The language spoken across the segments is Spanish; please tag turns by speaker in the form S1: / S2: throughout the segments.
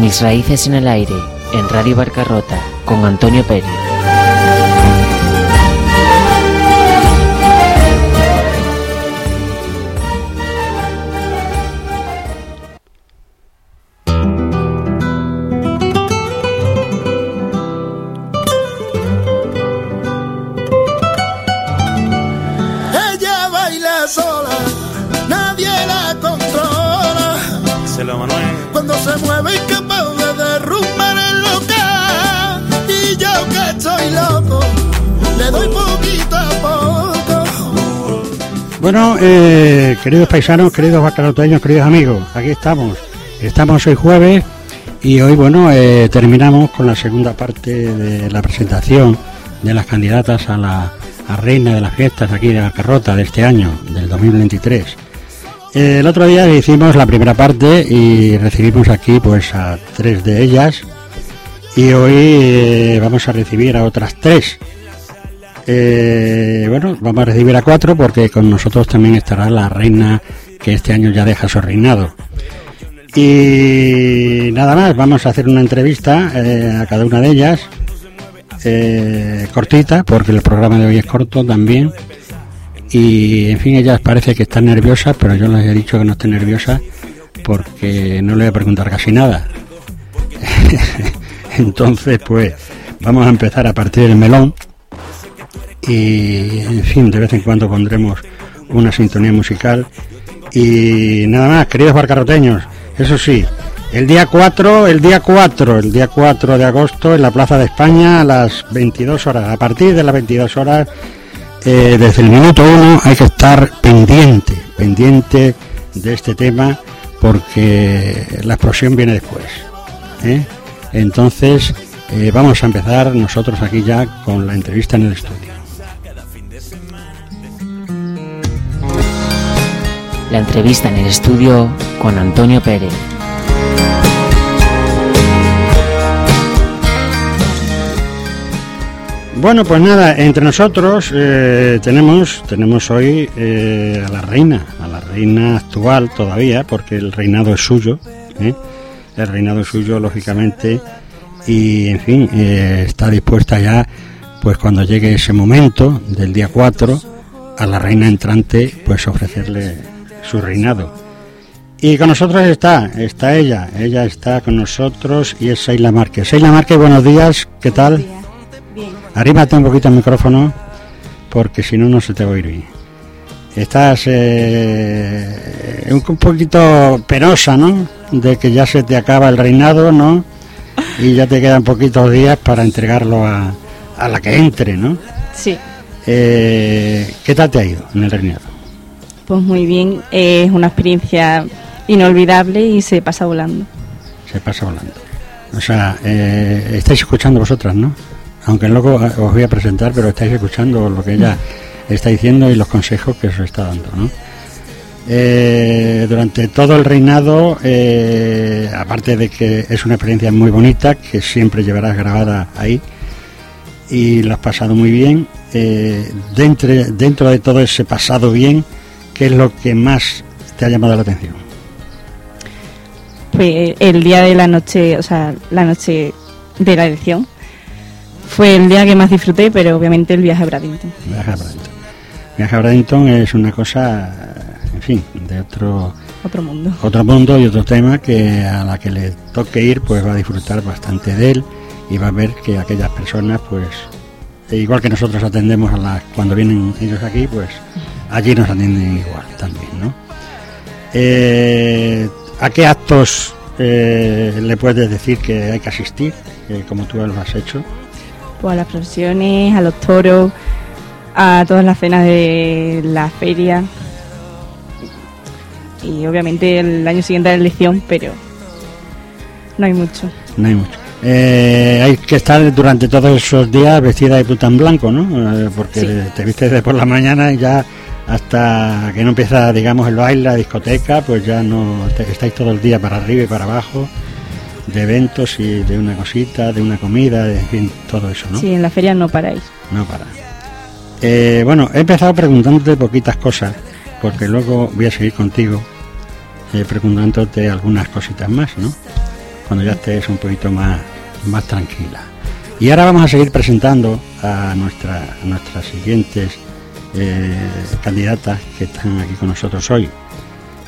S1: Mis raíces en el aire, en Radio Barcarrota, con Antonio Pérez.
S2: Ella baila sola, nadie la controla. Cuando se mueve es capaz de derrumbar el local. Y yo que estoy loco, le doy poquito a poco.
S3: Bueno, eh, queridos paisanos, queridos bacaroteños, queridos amigos, aquí estamos. Estamos hoy jueves y hoy, bueno, eh, terminamos con la segunda parte de la presentación de las candidatas a la reina de las fiestas aquí de Barcarrota de este año, del 2023. El otro día hicimos la primera parte y recibimos aquí pues a tres de ellas y hoy eh, vamos a recibir a otras tres. Eh, bueno, vamos a recibir a cuatro porque con nosotros también estará la reina que este año ya deja su reinado. Y nada más, vamos a hacer una entrevista eh, a cada una de ellas, eh, cortita, porque el programa de hoy es corto también. Y en fin, ellas parece que están nerviosas, pero yo les he dicho que no estén nerviosas porque no le voy a preguntar casi nada. Entonces, pues vamos a empezar a partir del melón y en fin, de vez en cuando pondremos una sintonía musical. Y nada más, queridos barcarroteños, eso sí, el día 4, el día 4, el día 4 de agosto en la Plaza de España a las 22 horas, a partir de las 22 horas, eh, desde el minuto 1 hay que estar pendiente, pendiente de este tema porque la explosión viene después. ¿eh? Entonces, eh, vamos a empezar nosotros aquí ya con la entrevista en el estudio.
S1: La entrevista en el estudio con Antonio Pérez.
S3: Bueno, pues nada, entre nosotros eh, tenemos tenemos hoy eh, a la reina, a la reina actual todavía, porque el reinado es suyo, ¿eh? el reinado es suyo lógicamente, y en fin, eh, está dispuesta ya, pues cuando llegue ese momento del día 4, a la reina entrante, pues ofrecerle su reinado. Y con nosotros está, está ella, ella está con nosotros y es Seila Márquez. Seila Márquez, buenos días, ¿qué tal? Arrímate un poquito el micrófono porque si no, no se te va a oír bien. Estás eh, un poquito penosa, ¿no? De que ya se te acaba el reinado, ¿no? Y ya te quedan poquitos días para entregarlo a, a la que entre, ¿no?
S4: Sí,
S3: Eh, ¿Qué tal te ha ido en el reinado?
S4: pues muy bien. Es una experiencia inolvidable y se pasa volando.
S3: Se pasa volando. O sea, eh, estáis escuchando vosotras, ¿no? Aunque luego eh, os voy a presentar, pero estáis escuchando lo que ella está diciendo y los consejos que os está dando, ¿no? Eh, durante todo el reinado, eh, aparte de que es una experiencia muy bonita, que siempre llevarás grabada ahí, y lo has pasado muy bien, eh, dentro, dentro de todo ese pasado bien, ¿qué es lo que más te ha llamado la atención?
S4: Pues el día de la noche, o sea, la noche de la elección, fue el día que más disfruté, pero obviamente el viaje a Bradington.
S3: Viaje a Bradenton. Viaje a Bradenton es una cosa, en fin, de otro
S4: Otro mundo.
S3: otro mundo y otro tema que a la que le toque ir pues va a disfrutar bastante de él y va a ver que aquellas personas pues e igual que nosotros atendemos a las cuando vienen ellos aquí pues allí nos atienden igual también ¿no? Eh, ¿a qué actos eh, le puedes decir que hay que asistir eh, como tú lo has hecho
S4: Pues a las procesiones, a los toros, a todas las cenas de la feria. y obviamente el año siguiente la elección, pero no hay mucho.
S3: No hay mucho. Eh, hay que estar durante todos esos días vestida de puta en blanco, ¿no? Eh, porque te vistes de por la mañana y ya hasta que no empieza, digamos, el baile, la discoteca, pues ya no estáis todo el día para arriba y para abajo de eventos y de una cosita, de una comida, de fin, todo eso, ¿no?
S4: Sí, en la feria no paráis.
S3: No para. Eh, bueno, he empezado preguntándote poquitas cosas, porque luego voy a seguir contigo eh, preguntándote algunas cositas más, ¿no? Cuando ya estés un poquito más, más tranquila. Y ahora vamos a seguir presentando a, nuestra, nuestras siguientes eh, candidatas que están aquí con nosotros hoy.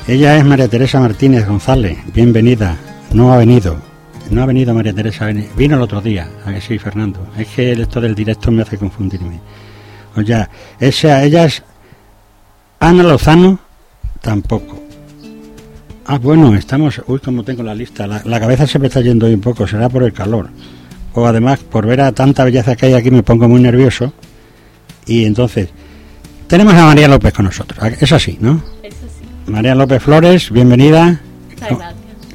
S3: Ella es María Teresa Martínez González, bienvenida, no ha venido, no ha venido María Teresa, vino el otro día, a que sí, Fernando. Es que esto del directo me hace confundirme. O ya, esa, ella es Ana Lozano, tampoco. Ah, bueno, estamos. Uy, como tengo la lista. La, cabeza se me está yendo hoy un poco, será por el calor. O además, por ver a tanta belleza que hay aquí, me pongo muy nervioso. Y entonces, tenemos a María López con nosotros. Es así, ¿no?
S5: Es así.
S3: María López Flores, bienvenida.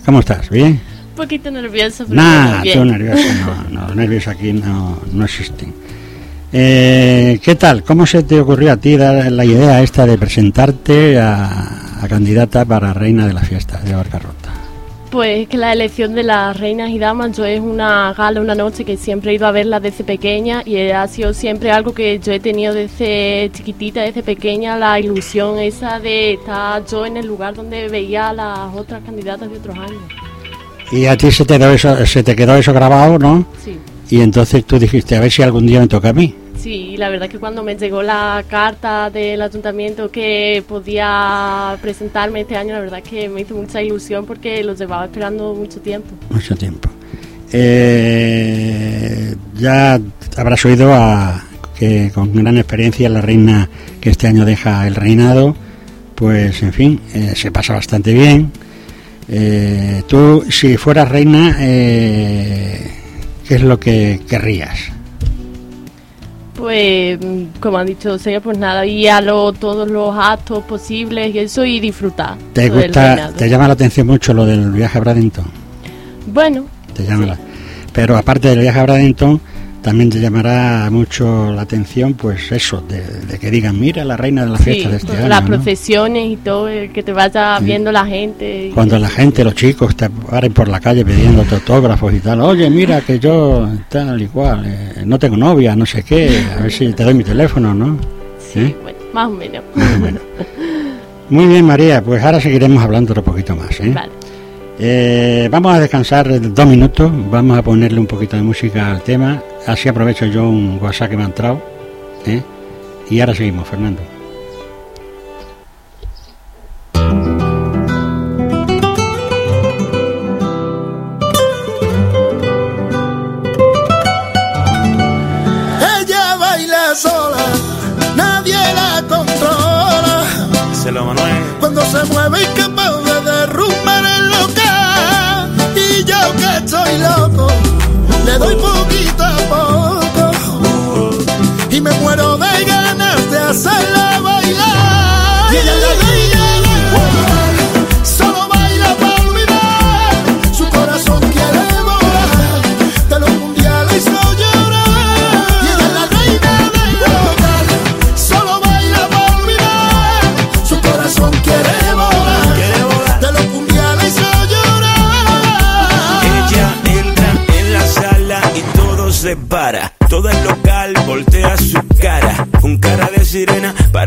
S3: ¿Cómo, estás? ¿Bien?
S5: Poquito
S3: pero. Nah, nerviosa, no, no, nervios aquí no, no existen. Eh, ¿Qué tal? ¿Cómo se te ocurrió a ti dar la idea esta de presentarte a, candidata para reina de la fiesta de Barcarrota?
S5: Pues que la elección de las reinas y damas, yo es una gala, una noche que siempre he ido a verla desde pequeña y ha sido siempre algo que yo he tenido desde chiquitita, desde pequeña, la ilusión esa de estar yo en el lugar donde veía a las otras candidatas de otros años.
S3: Y a ti se te, eso, se te quedó eso grabado, ¿no?
S5: Sí.
S3: Y entonces tú dijiste, a ver si algún día me toca a mí.
S5: Sí, la verdad que cuando me llegó la carta del ayuntamiento que podía presentarme este año, la verdad que me hizo mucha ilusión porque lo llevaba esperando mucho tiempo.
S3: Mucho tiempo. Eh, ya habrás oído a que con gran experiencia la reina que este año deja el reinado, pues en fin, eh, se pasa bastante bien. Eh, tú, si fueras reina, ¿qué es lo que querrías?
S5: Pues, como han dicho señor, pues nada, ir a lo, todos los actos posibles y eso y disfrutar.
S3: ¿Te gusta, te llama la atención mucho lo del viaje a Bradenton?
S5: Bueno.
S3: Te llama pero aparte del viaje a Bradenton, también te llamará mucho la atención, pues eso, de, que digan, mira la reina de la fiesta de este año.
S5: Las procesiones y todo, que te vaya viendo la gente.
S3: Cuando la gente, los chicos, te paren por la calle pidiendo autógrafos y tal, oye, mira que yo tal y cual, eh, no tengo novia, no sé qué, a ver si te doy mi teléfono, ¿no?
S5: Sí, ¿Eh? bueno, más o menos.
S3: Muy bien, María, pues ahora seguiremos hablando un poquito más. ¿eh?
S5: Vale.
S3: Eh, vamos a descansar dos minutos, vamos a ponerle un poquito de música al tema, así aprovecho yo un WhatsApp que me ha entrado. ¿eh? Y ahora seguimos, Fernando.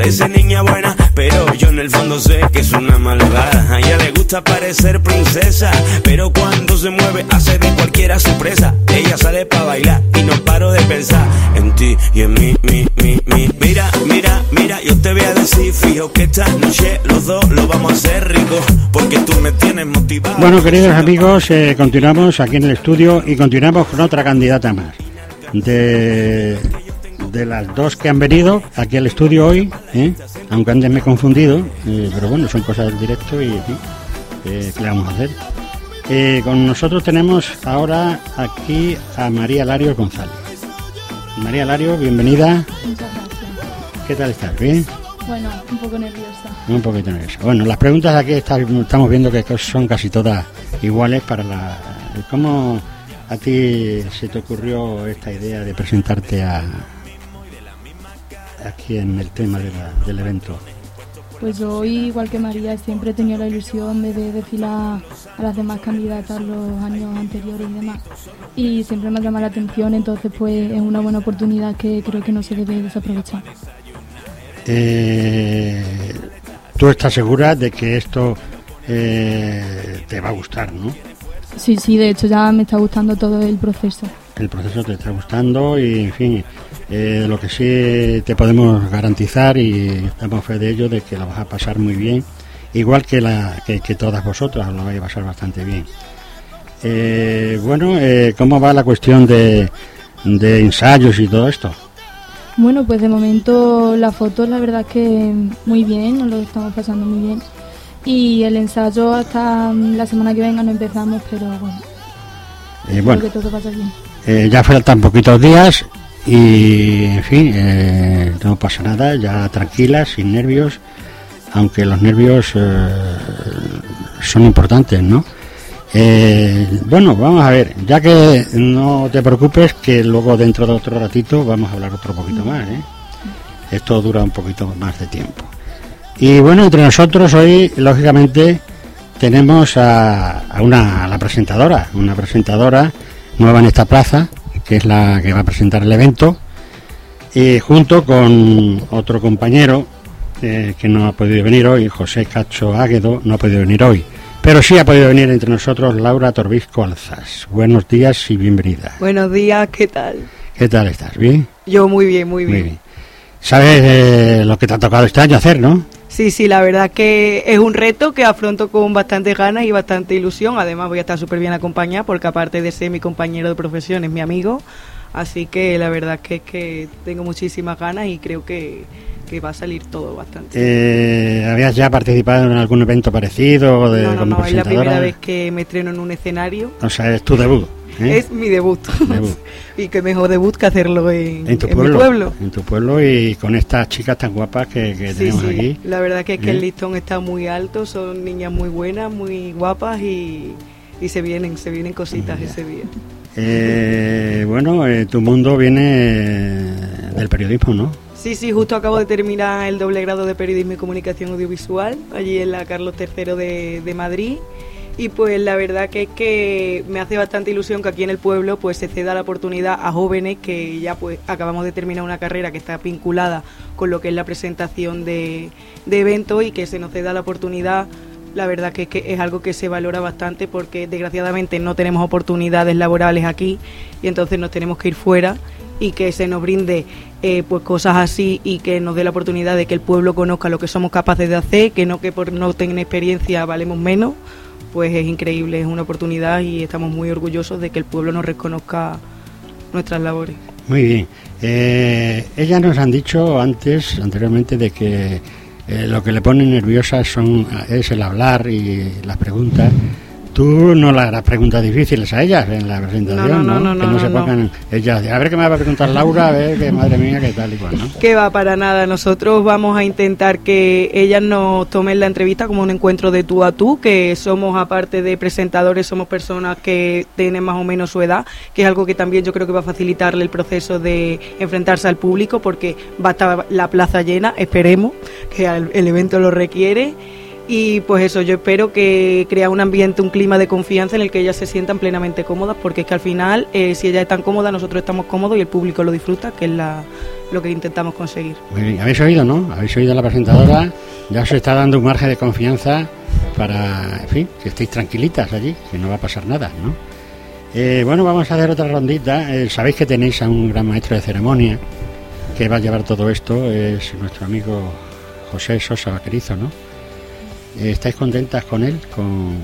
S6: Parece niña buena. Pero yo en el fondo sé que es una malvada. A ella le gusta parecer princesa. Pero cuando se mueve, hace de cualquiera sorpresa. Ella sale para bailar y no paro de pensar en ti y en mí, mi, mi, mi. Mira, mira, mira, yo te voy a decir, fijo que esta noche los dos lo vamos a hacer rico. Porque tú me tienes motivado.
S3: Bueno, queridos amigos, eh, continuamos aquí en el estudio y continuamos con otra candidata más de, de las dos que han venido aquí al estudio hoy, ¿eh? aunque antes me he confundido, eh, pero bueno, son cosas del directo y eh, ¿qué le vamos a hacer? con nosotros tenemos ahora aquí a María Lario González. María Lario, bienvenida.
S7: Muchas gracias.
S3: ¿Qué tal estás? ¿Bien?
S7: Bueno, un poco nerviosa.
S3: Un poquito nerviosa. Bueno, las preguntas aquí estamos viendo que son casi todas iguales para la... ¿Cómo a ti se te ocurrió esta idea de presentarte a, aquí en el tema del evento?
S7: Pues yo, igual que María, siempre he tenido la ilusión de, desfilar a las demás candidatas los años anteriores y demás. Y siempre me ha llamado la atención, entonces pues es una buena oportunidad que creo que no se debe desaprovechar.
S3: Eh, ¿Tú estás segura de que esto eh, te va a gustar, no?
S7: Sí, sí, de hecho ya me está gustando todo el proceso.
S3: El proceso te está gustando y, en fin, eh, lo que sí te podemos garantizar y damos fe de ello de que lo vas a pasar muy bien, igual que, la, que, todas vosotras lo vais a pasar bastante bien. Eh, bueno, eh, ¿cómo va la cuestión de, de ensayos y todo esto?
S7: Bueno, pues de momento la foto la verdad que muy bien, nos lo estamos pasando muy bien. Y el ensayo hasta la semana que venga no empezamos, pero bueno.
S3: bueno, que todo pasa bien. Ya faltan poquitos días y, en fin, eh, no pasa nada, ya tranquila, sin nervios, aunque los nervios eh, son importantes, ¿no? Eh, bueno, vamos a ver, ya que no te preocupes, que luego dentro de otro ratito vamos a hablar otro poquito más, ¿eh? Esto dura un poquito más de tiempo. Y bueno, entre nosotros hoy, lógicamente, tenemos a, a una a la presentadora, una presentadora nueva en esta plaza, que es la que va a presentar el evento, y junto con otro compañero eh, que no ha podido venir hoy, José Cacho Águedo, no ha podido venir hoy. Pero sí ha podido venir entre nosotros Laura Torbisco Alzas. Buenos días y bienvenida.
S8: Buenos días, ¿qué tal?
S3: ¿Qué tal estás? ¿Bien?
S8: Yo muy bien, muy bien.
S3: ¿Sabes eh, lo que te ha tocado este año hacer, no?
S8: Sí, sí, la verdad que es un reto que afronto con bastante ganas y bastante ilusión. Además voy a estar súper bien acompañada porque aparte de ser mi compañero de profesión es mi amigo. Así que la verdad que es que tengo muchísimas ganas y creo que, va a salir todo bastante.
S3: Eh, ¿Habías ya participado en algún evento parecido?
S8: De, no, no, es la primera vez que me estreno en un escenario.
S3: O sea, es tu debut.
S8: ¿Eh? Es mi debut. y qué mejor debut que hacerlo en, tu pueblo, mi pueblo.
S3: En tu pueblo y con estas chicas tan guapas que, tenemos aquí.
S8: La verdad que, es que el ¿Eh? listón está muy alto, son niñas muy buenas, muy guapas y, se vienen, se vienen cositas ese día.
S3: Eh, bueno, tu mundo viene del periodismo, ¿no?
S8: Sí, sí, justo acabo de terminar el doble grado de periodismo y comunicación audiovisual allí en la Carlos III de, de Madrid y pues la verdad que es que me hace bastante ilusión que aquí en el pueblo pues se ceda la oportunidad a jóvenes que ya pues acabamos de terminar una carrera que está vinculada con lo que es la presentación de, eventos y que se nos ceda la oportunidad la verdad que es, que es algo que se valora bastante porque desgraciadamente no tenemos oportunidades laborales aquí y entonces nos tenemos que ir fuera y que se nos brinde eh, pues cosas así y que nos dé la oportunidad de que el pueblo conozca lo que somos capaces de hacer, que no que por no tener experiencia valemos menos pues es increíble, es una oportunidad y estamos muy orgullosos de que el pueblo nos reconozca nuestras labores.
S3: Muy bien. Eh, ellas nos han dicho antes, anteriormente, de que eh, lo que le pone nerviosa son, es el hablar y las preguntas. Tú no le harás preguntas difíciles a ellas en la presentación, ¿no? no, no, no que no, se pongan ellas a ver qué me va a preguntar Laura, a ver qué madre mía, qué tal y cual, ¿no?
S8: Que va para nada. Nosotros vamos a intentar que ellas nos tomen la entrevista como un encuentro de tú a tú, que somos aparte de presentadores, somos personas que tienen más o menos su edad, que es algo que también yo creo que va a facilitarle el proceso de enfrentarse al público, porque va a estar la plaza llena, esperemos que el evento lo requiere y pues eso, yo espero que crea un ambiente, un clima de confianza en el que ellas se sientan plenamente cómodas, porque es que al final, eh, si ellas están cómodas, nosotros estamos cómodos y el público lo disfruta, que es lo que intentamos conseguir.
S3: Habéis oído, ¿no? Habéis oído a la presentadora, ya os está dando un margen de confianza para, en fin, que estéis tranquilitas allí, que no va a pasar nada, ¿no? Eh, bueno, vamos a hacer otra rondita. Eh, sabéis que tenéis a un gran maestro de ceremonia que va a llevar todo esto, es nuestro amigo José Sosa Vaquerizo, ¿no? ¿Estáis contentas con él, con,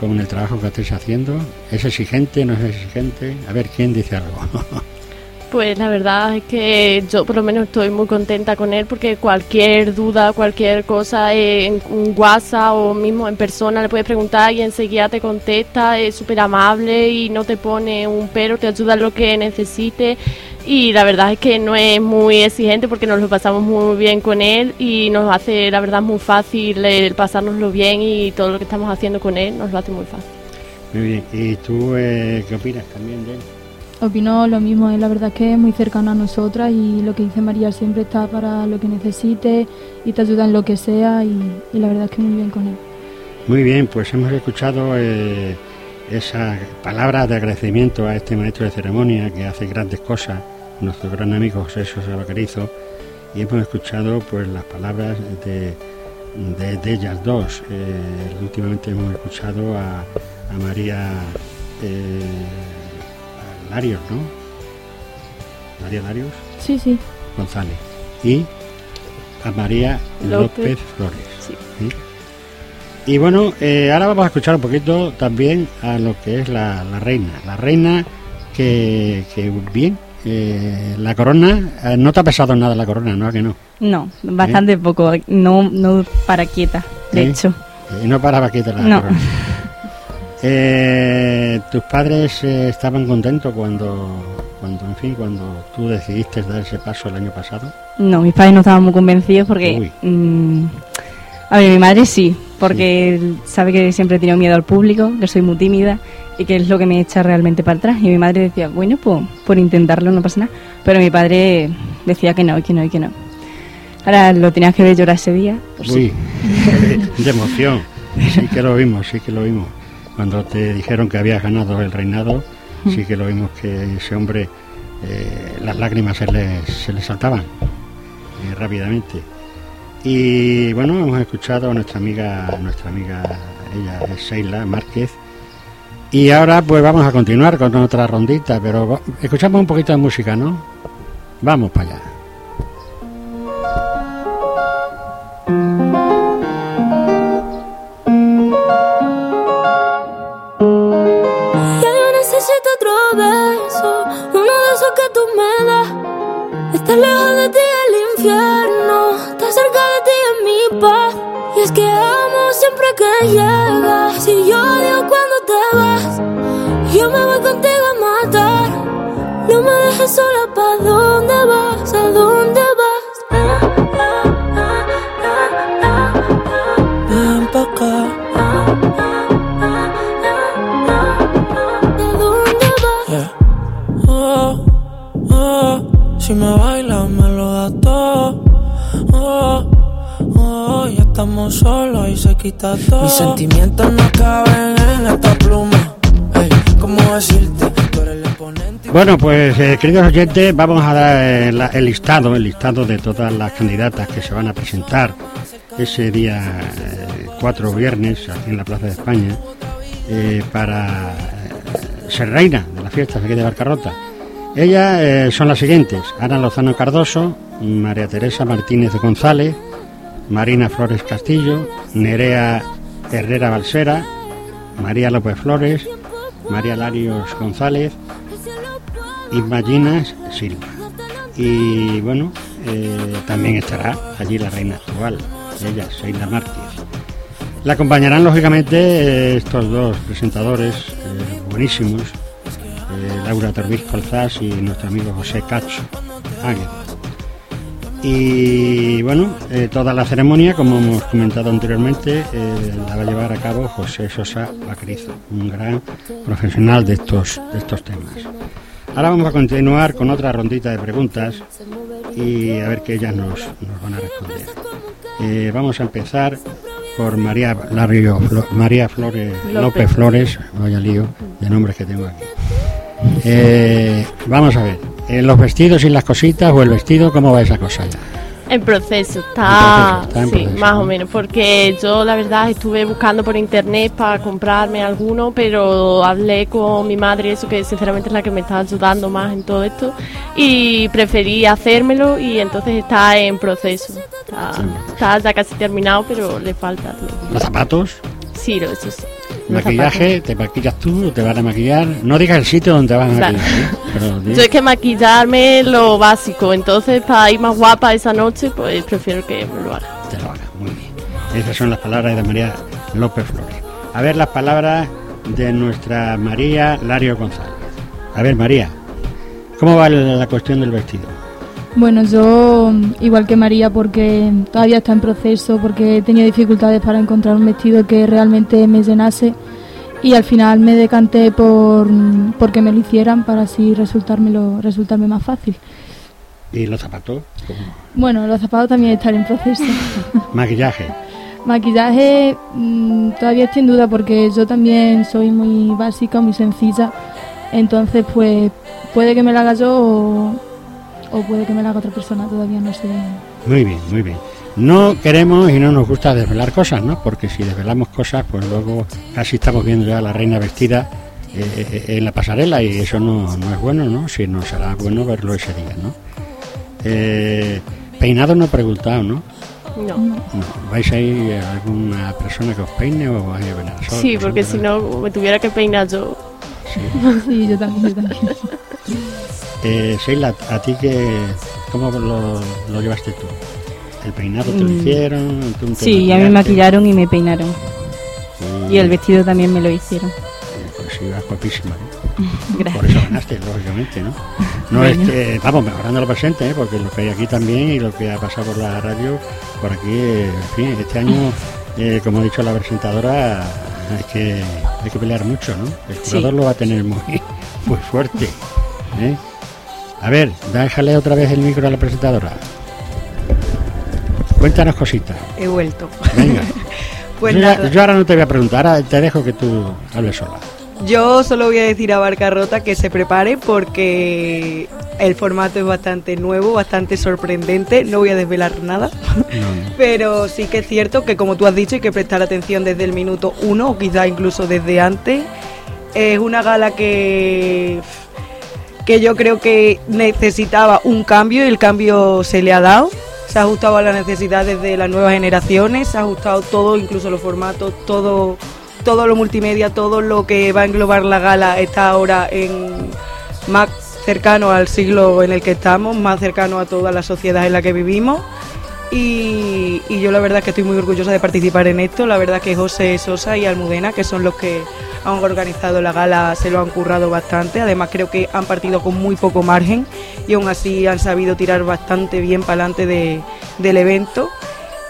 S3: con el trabajo que estáis haciendo? ¿Es exigente, no es exigente? A ver, ¿quién dice algo?
S5: Pues la verdad es que yo por lo menos estoy muy contenta con él porque cualquier duda, cualquier cosa en WhatsApp o mismo en persona le puedes preguntar y enseguida te contesta, es súper amable y no te pone un pero, te ayuda en lo que necesites y la verdad es que no es muy exigente porque nos lo pasamos muy bien con él y nos hace la verdad muy fácil el pasárnoslo bien y todo lo que estamos haciendo con él nos lo hace muy fácil.
S3: Muy bien, ¿y tú eh, qué opinas también de él?
S7: Opino lo mismo, la verdad es que es muy cercano a nosotras y lo que dice María siempre está para lo que necesite y te ayuda en lo que sea y, la verdad es que muy bien con él.
S3: Muy bien, pues hemos escuchado eh, esa palabra de agradecimiento a este maestro de ceremonia que hace grandes cosas nuestro gran amigo José Sosa y hemos escuchado pues las palabras de, de, ellas dos. Eh, últimamente hemos escuchado a, a María eh, Larios, ¿no? María Larios.
S7: Sí, sí.
S3: González. Y a María López, Flores. Y bueno, eh, ahora vamos a escuchar un poquito también a lo que es la, la reina. La reina que, que bien eh, la corona, eh, ¿no te ha pesado nada la corona, no? que no?
S4: No, bastante ¿Eh? poco, no, no para quieta, de hecho.
S3: No paraba quieta la
S4: no.
S3: corona. ¿Tus padres estaban contentos cuando, cuando, en fin, cuando tú decidiste dar ese paso el año pasado?
S4: No, mis padres no estaban muy convencidos porque... Mm, a ver, mi madre sí, porque sabe que siempre he tenido miedo al público, que soy muy tímida y que es lo que me echa realmente para atrás. Y mi madre decía, bueno, pues por intentarlo no pasa nada. Pero mi padre decía que no, que no y que no. Ahora lo tenías que ver llorar ese día.
S3: Pues Uy, de emoción. Sí que lo vimos, sí que lo vimos. Cuando te dijeron que habías ganado el reinado, sí que lo vimos que ese hombre, eh, las lágrimas se le, se le saltaban eh, rápidamente. Y bueno, hemos escuchado a nuestra amiga, nuestra amiga, ella es Sheila Márquez, y ahora pues vamos a continuar con otra rondita, pero escuchamos un poquito de música, ¿no? Vamos para allá.
S9: Estar lejos de ti el infierno, Y que amo siempre que llegas. Si yo odio cuando te vas, yo me voy contigo a matar. No me dejes sola, ¿pa' dónde vas? ¿A dónde
S10: solos y se quita todo. Mis sentimientos no caben en esta pluma. Ey, ¿cómo decirte? Tú eres el exponente.
S3: Bueno, pues eh, queridos oyentes, vamos a dar eh, el listado, el listado de todas las candidatas que se van a presentar ese día eh, 4 viernes aquí en la Plaza de España eh, para ser reina de las fiestas aquí de Barcarrota. Ellas eh, son las siguientes: Ana Lozano Cardoso, María Teresa Martínez de González, Marina Flores Castillo, Nerea Herrera Balsera, María López Flores, María Larios González, Imagina Silva. Y bueno, eh, también estará allí la reina actual, ella, Sheila Márquez. La acompañarán lógicamente estos dos presentadores eh, buenísimos, eh, Laura Torbiz Colzás y nuestro amigo José Cacho Águeda. Y bueno, eh, toda la ceremonia, como hemos comentado anteriormente, eh, la va a llevar a cabo José Sosa Vaquerizo, un gran profesional de estos, de estos temas. Ahora vamos a continuar con otra rondita de preguntas y a ver qué ellas nos, nos van a responder. Eh, vamos a empezar por María, Lario, Flo- María Flores, López. Flores, vaya lío de nombres que tengo aquí. Vamos a ver, eh, los vestidos y las cositas o el vestido, ¿cómo va esa cosa ya?
S5: En proceso, está,
S3: En proceso, está en
S5: sí,
S3: proceso,
S5: más o menos, porque yo la verdad estuve buscando por internet para comprarme alguno, pero hablé con mi madre, eso que sinceramente es la que me está ayudando más en todo esto, y preferí hacérmelo y entonces está en proceso. Está, está ya casi terminado, pero le falta.
S3: Los zapatos,
S5: Sí, eso sí.
S3: Maquillaje, te maquillas tú, te van a maquillar. No digas el sitio donde vas a maquillar, ¿eh?
S5: Yo es que maquillarme lo básico, entonces para ir más guapa esa noche, pues prefiero que me lo haga.
S3: te lo haga. Muy bien. Esas son las palabras de María López Flores. A ver las palabras de nuestra María Lario González. A ver, María, ¿Cómo va la cuestión del vestido?
S7: Bueno, yo igual que María porque todavía está en proceso, porque he tenido dificultades para encontrar un vestido que realmente me llenase y al final me decanté por porque me lo hicieran para así resultármelo, resultarme más fácil.
S3: ¿Y los zapatos?
S7: Bueno, los zapatos también están en proceso.
S3: Maquillaje.
S7: Maquillaje mm, todavía estoy en duda porque yo también soy muy básica, muy sencilla. Entonces, pues puede que me la haga yo o, puede que me la haga otra persona, todavía no sé.
S3: Muy bien, muy bien. No queremos y no nos gusta desvelar cosas, ¿no? Porque si desvelamos cosas, pues luego casi estamos viendo ya a la reina vestida eh, eh, en la pasarela y eso no, no es bueno, ¿no? Si no será bueno verlo ese día, ¿no? Eh, peinado no he preguntado, ¿no?
S5: No.
S3: ¿Vais a ir a alguna persona que os peine o vais a venir
S5: solo? Sí, porque si no me tuviera que peinar yo.
S7: Sí, yo también, yo también.
S3: Eh, Sheila, ¿a ti que, cómo lo, llevaste tú? ¿El peinado te lo mm. hicieron?
S4: sí, a mí me maquillaron y me peinaron. Y el vestido también me lo hicieron.
S3: Pues ibas guapísima. Por eso ganaste, lógicamente, ¿no? No es que, vamos, mejorando lo presente, ¿eh? porque lo que hay aquí también y lo que ha pasado por la radio, por aquí, en fin, este año, eh, como ha dicho la presentadora, hay que, hay que pelear mucho, ¿no? El jugador lo va a tener muy, muy fuerte. ¿eh? A ver, déjale otra vez el micro a la presentadora. Cuéntanos cositas.
S8: He vuelto.
S3: Venga. pues yo, ahora no te voy a preguntar, ahora te dejo que tú hables sola.
S8: Yo solo voy a decir a Barcarrota que se prepare porque el formato es bastante nuevo, bastante sorprendente. No voy a desvelar nada, pero sí que es cierto que, como tú has dicho, hay que prestar atención desde el minuto uno o quizá incluso desde antes. Es una gala que, que yo creo que necesitaba un cambio y el cambio se le ha dado. Se ha ajustado a las necesidades de las nuevas generaciones, se ha ajustado todo, incluso los formatos, todo todo lo multimedia, todo lo que va a englobar la gala está ahora en más cercano al siglo en el que estamos, más cercano a toda la sociedad en la que vivimos. Y, yo la verdad que estoy muy orgullosa de participar en esto. La verdad que José Sosa y Almudena, que son los que han organizado la gala, se lo han currado bastante. Además creo que han partido con muy poco margen y aún así han sabido tirar bastante bien para adelante del evento.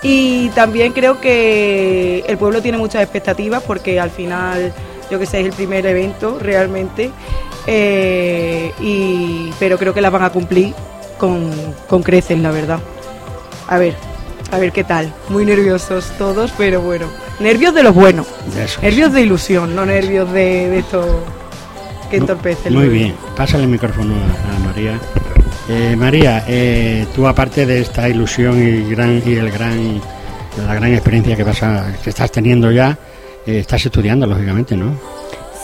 S8: Y también creo que el pueblo tiene muchas expectativas porque al final, yo que sé, es el primer evento realmente. Eh, y, pero creo que las van a cumplir con, con creces, la verdad. A ver, a ver qué tal. Muy nerviosos todos, pero bueno. Nervios de lo bueno. nervios de ilusión, no nervios de, esto que entorpece.
S3: Muy bien. Pásale el micrófono a María. Eh, María, eh, tú aparte de esta ilusión y, gran, y el gran, la gran experiencia que, pasa, que estás teniendo ya, eh, estás estudiando, lógicamente, ¿no?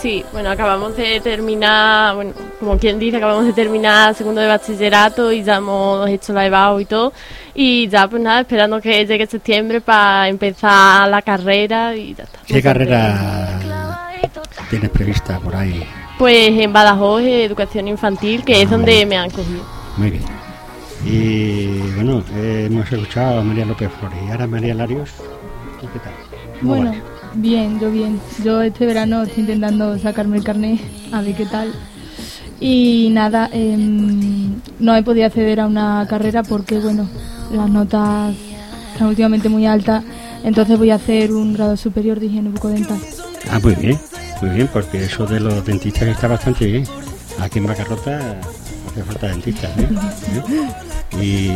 S5: Sí, bueno, acabamos de terminar, bueno, como quien dice, acabamos de terminar segundo de bachillerato y ya hemos hecho la EBAU y todo. Y ya, pues nada, esperando que llegue septiembre para empezar la carrera y ya está.
S3: ¿Qué carrera tienes prevista por ahí?
S5: Pues en Badajoz, educación infantil, que es donde me han cogido.
S3: Muy bien. Y bueno, hemos escuchado a María López Flores y ahora María Larios. ¿Qué tal?
S7: Bueno, bien, yo bien. Yo este verano estoy intentando sacarme el carnet, a ver qué tal. Y nada, em, no he podido acceder a una carrera porque, bueno, las notas están últimamente muy altas. Entonces voy a hacer un grado superior de higiene bucodental.
S3: Ah, muy bien, muy bien, porque eso de los dentistas está bastante bien. Aquí en Bacarrota hace falta dentista. ¿eh? Y,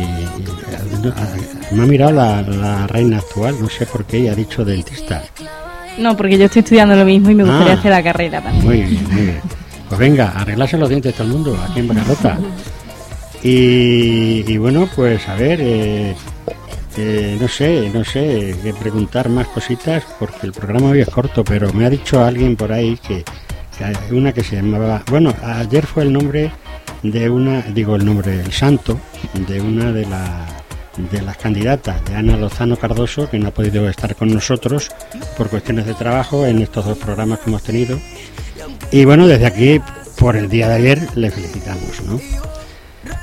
S3: me ha mirado la, reina actual, no sé por qué ella ha dicho dentista.
S4: No, porque yo estoy estudiando lo mismo y me gustaría ah. hacer la carrera también.
S3: Muy bien, muy bien. Pues venga, arreglarse los dientes todo el mundo, aquí en Bacarrota. Y, bueno, pues a ver, eh, eh, no sé, no sé, que preguntar más cositas porque el programa hoy es corto, pero me ha dicho alguien por ahí que, una que se llamaba, bueno, ayer fue el nombre de una, digo el nombre, el santo, de una de, de las candidatas, de Ana Lozano Cardoso, que no ha podido estar con nosotros por cuestiones de trabajo en estos dos programas que hemos tenido. Y bueno, desde aquí, por el día de ayer, le felicitamos, ¿no?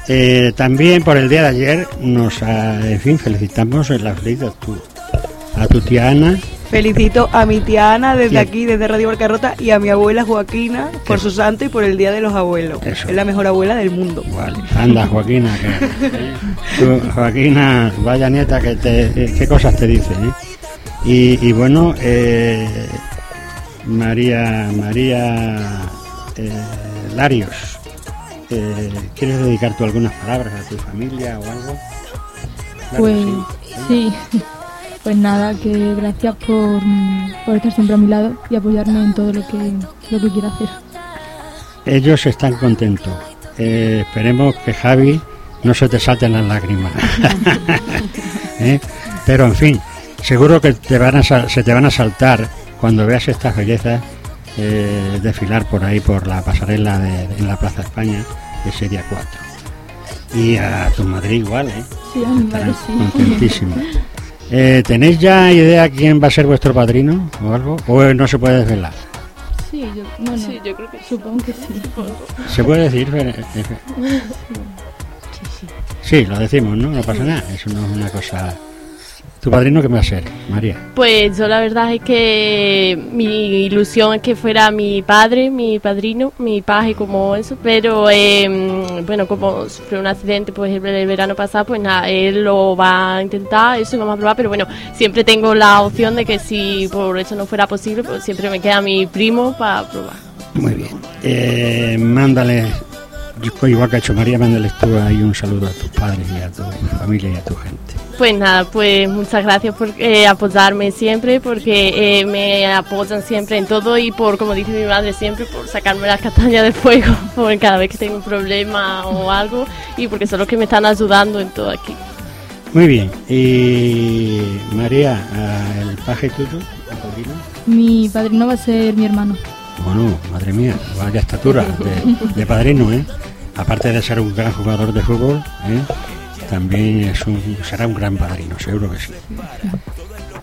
S3: Eh, también por el día de ayer nos, en fin, felicitamos la feliz a tu, a tu tía Ana
S8: Felicito a mi tía Ana desde aquí, desde Radio Barcarrota, y a mi abuela Joaquina por su santo y por el Día de los Abuelos. Es la mejor abuela del mundo.
S3: Anda, Joaquina, que, Joaquina, vaya nieta, que te, qué cosas te dice. ¿eh? Y, bueno, eh, María, María eh, Larios, eh, ¿quieres dedicar tú algunas palabras a tu familia o algo?
S7: pues sí. Pues nada, que gracias por, estar siempre a mi lado y apoyarme en todo lo que, lo que quiera hacer.
S3: Ellos están contentos. Eh, esperemos que Javi no se te salten las lágrimas. ¿Eh? Pero en fin, seguro que te van a, se te van a saltar cuando veas estas bellezas eh, desfilar por ahí por la pasarela de, en la Plaza España ese día 4. Y a tu madre igual, ¿eh?
S7: Sí, a mi madre sí.
S3: Contentísimo. Eh, ¿Tenéis ya idea quién va a ser vuestro padrino o algo? ¿O no se puede desvelar?
S7: Sí, yo, sí, creo que supongo que sí.
S3: ¿Se puede decir? Sí, lo decimos, ¿no? No pasa nada. Eso no es una cosa ¿Tu padrino qué me va a ser, María?
S5: Pues yo la verdad es que mi ilusión es que fuera mi padre, mi padrino, mi paje como eso, pero em, bueno, como sufrió un accidente pues el, verano pasado, pues nada, él lo va a intentar, eso vamos a probar, pero bueno, siempre tengo la opción de que si por eso no fuera posible, pues siempre me queda mi primo para probar.
S3: Muy bien. Eh, mándale igual que ha hecho María, mándales tú ahí un saludo a tus padres y a tu familia y a tu gente.
S5: Pues nada, pues muchas gracias por eh, apoyarme siempre, porque eh, me apoyan siempre en todo y por, como dice mi madre siempre, por sacarme la castaña del fuego por cada vez que tengo un problema o algo y porque son los que me están ayudando en todo aquí.
S3: Muy bien, y María, ¿el paje tuyo, el
S7: padrino? Mi padrino va a ser mi hermano.
S3: Bueno, madre mía, vaya estatura de, de padrino, ¿eh? aparte de ser un gran jugador de fútbol, ¿eh? también es un, será un gran padrino, seguro que sí.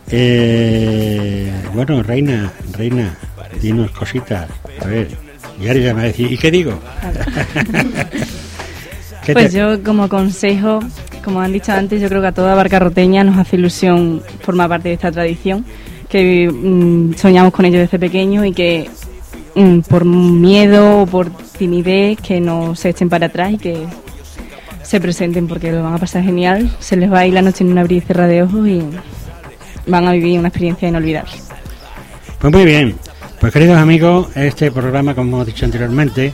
S3: Eh, bueno, Reina, Reina, dinos cositas. A ver, y ahora ya me va a decir, ¿y qué digo?
S4: pues yo como consejo, como han dicho antes, yo creo que a toda barcarroteña nos hace ilusión formar parte de esta tradición, que mm, soñamos con ello desde pequeño y que mm, por miedo o por timidez que no se echen para atrás y que se presenten porque lo van a pasar genial. Se les va a ir la noche en un abrir y cerrar de ojos y van a vivir una experiencia inolvidable.
S3: Pues muy bien. Pues queridos amigos, este programa, como hemos dicho anteriormente,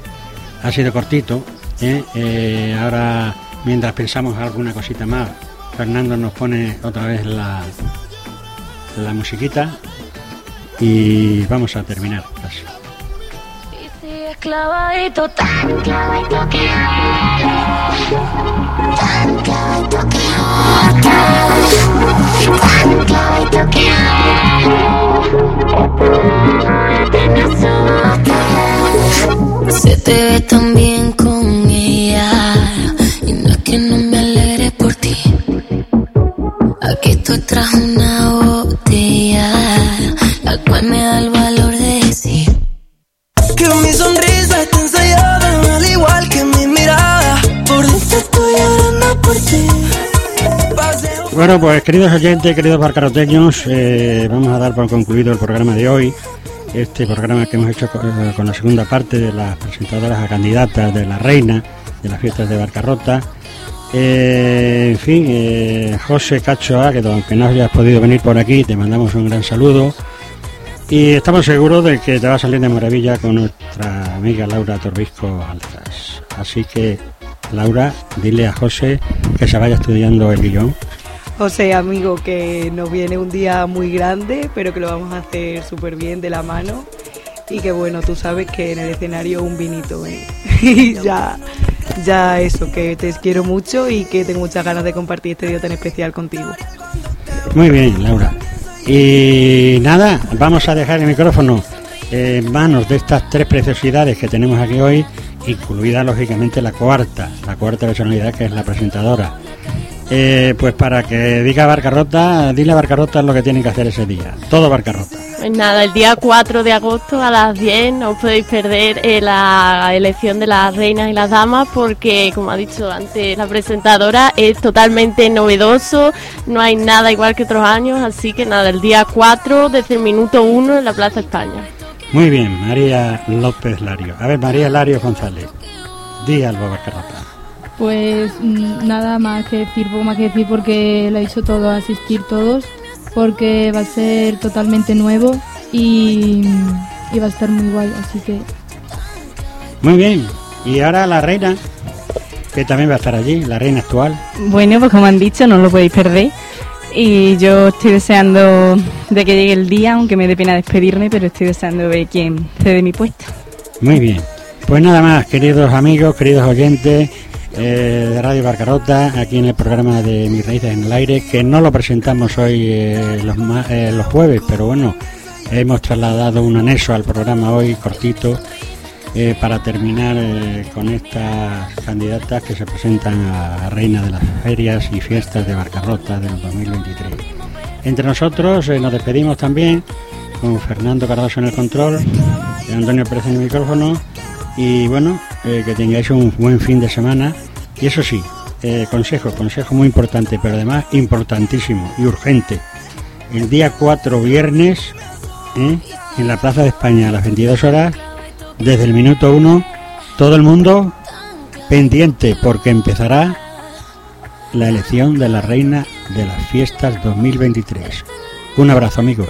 S3: ha sido cortito. ¿eh? Eh, ahora, mientras pensamos alguna cosita más, Fernando nos pone otra vez la, la musiquita y vamos a terminar tan clavadito tan clavadito que tan que Se te ve tan queridos oyentes, queridos barcaroteños, eh, vamos a dar por concluido el programa de hoy. Este programa que hemos hecho eh, con, la segunda parte de las presentadoras a candidatas de la reina de las fiestas de Barcarrota. Eh, en fin, eh, José Cachoa, que aunque no hayas podido venir por aquí, te mandamos un gran saludo. Y estamos seguros de que te va a salir de maravilla con nuestra amiga Laura Torbisco Alzas. Así que, Laura, dile a José que se vaya estudiando el guion.
S8: José, amigo, que nos viene un día muy grande, pero que lo vamos a hacer súper bien de la mano. Y que bueno, tú sabes que en el escenario un vinito, ¿eh? y ya, ya eso, que te quiero mucho y que tengo muchas ganas de compartir este día tan especial contigo.
S3: Muy bien, Laura. Y nada, vamos a dejar el micrófono en manos de estas tres preciosidades que tenemos aquí hoy, incluida lógicamente la cuarta, la cuarta personalidad que es la presentadora. Eh, pues para que diga Barcarrota, dile a Barcarrota lo que tienen que hacer ese día. Todo Barcarrota.
S5: Pues nada, el día 4 de agosto a las 10 no os podéis perder eh, la elección de las reinas y las damas porque, como ha dicho antes la presentadora, es totalmente novedoso, no hay nada igual que otros años, así que nada, el día 4 desde el minuto 1 en la Plaza España.
S3: Muy bien, María López Lario. A ver, María Lario González, di algo, Barcarrota.
S7: Pues mm, nada más que decir, poco más que decir porque lo ha dicho todo, asistir todos, porque va a ser totalmente nuevo y, y va a estar muy guay, así que...
S3: Muy bien, y ahora la reina, que también va a estar allí, la reina actual.
S4: Bueno, pues como han dicho, no lo podéis perder. Y yo estoy deseando de que llegue el día, aunque me dé pena despedirme, pero estoy deseando ver quién cede mi puesto.
S3: Muy bien. Pues nada más, queridos amigos, queridos oyentes eh, de Radio Barcarota, aquí en el programa de Mis Raíces en el Aire, que no lo presentamos hoy eh, los, eh, los jueves, pero bueno, hemos trasladado un anexo al programa hoy cortito para terminar con estas candidatas que se presentan a Reina de las Ferias y Fiestas de Barcarrota del 2023. Entre nosotros nos despedimos también con Fernando Cardoso en el control, Antonio Pérez en el micrófono y bueno, que tengáis un buen fin de semana y eso sí, consejo, consejo muy importante, pero además importantísimo y urgente. El día 4 viernes en la Plaza de España a las 22 horas desde el minuto uno, todo el mundo pendiente porque empezará la elección de la reina de las fiestas 2023. Un abrazo amigos.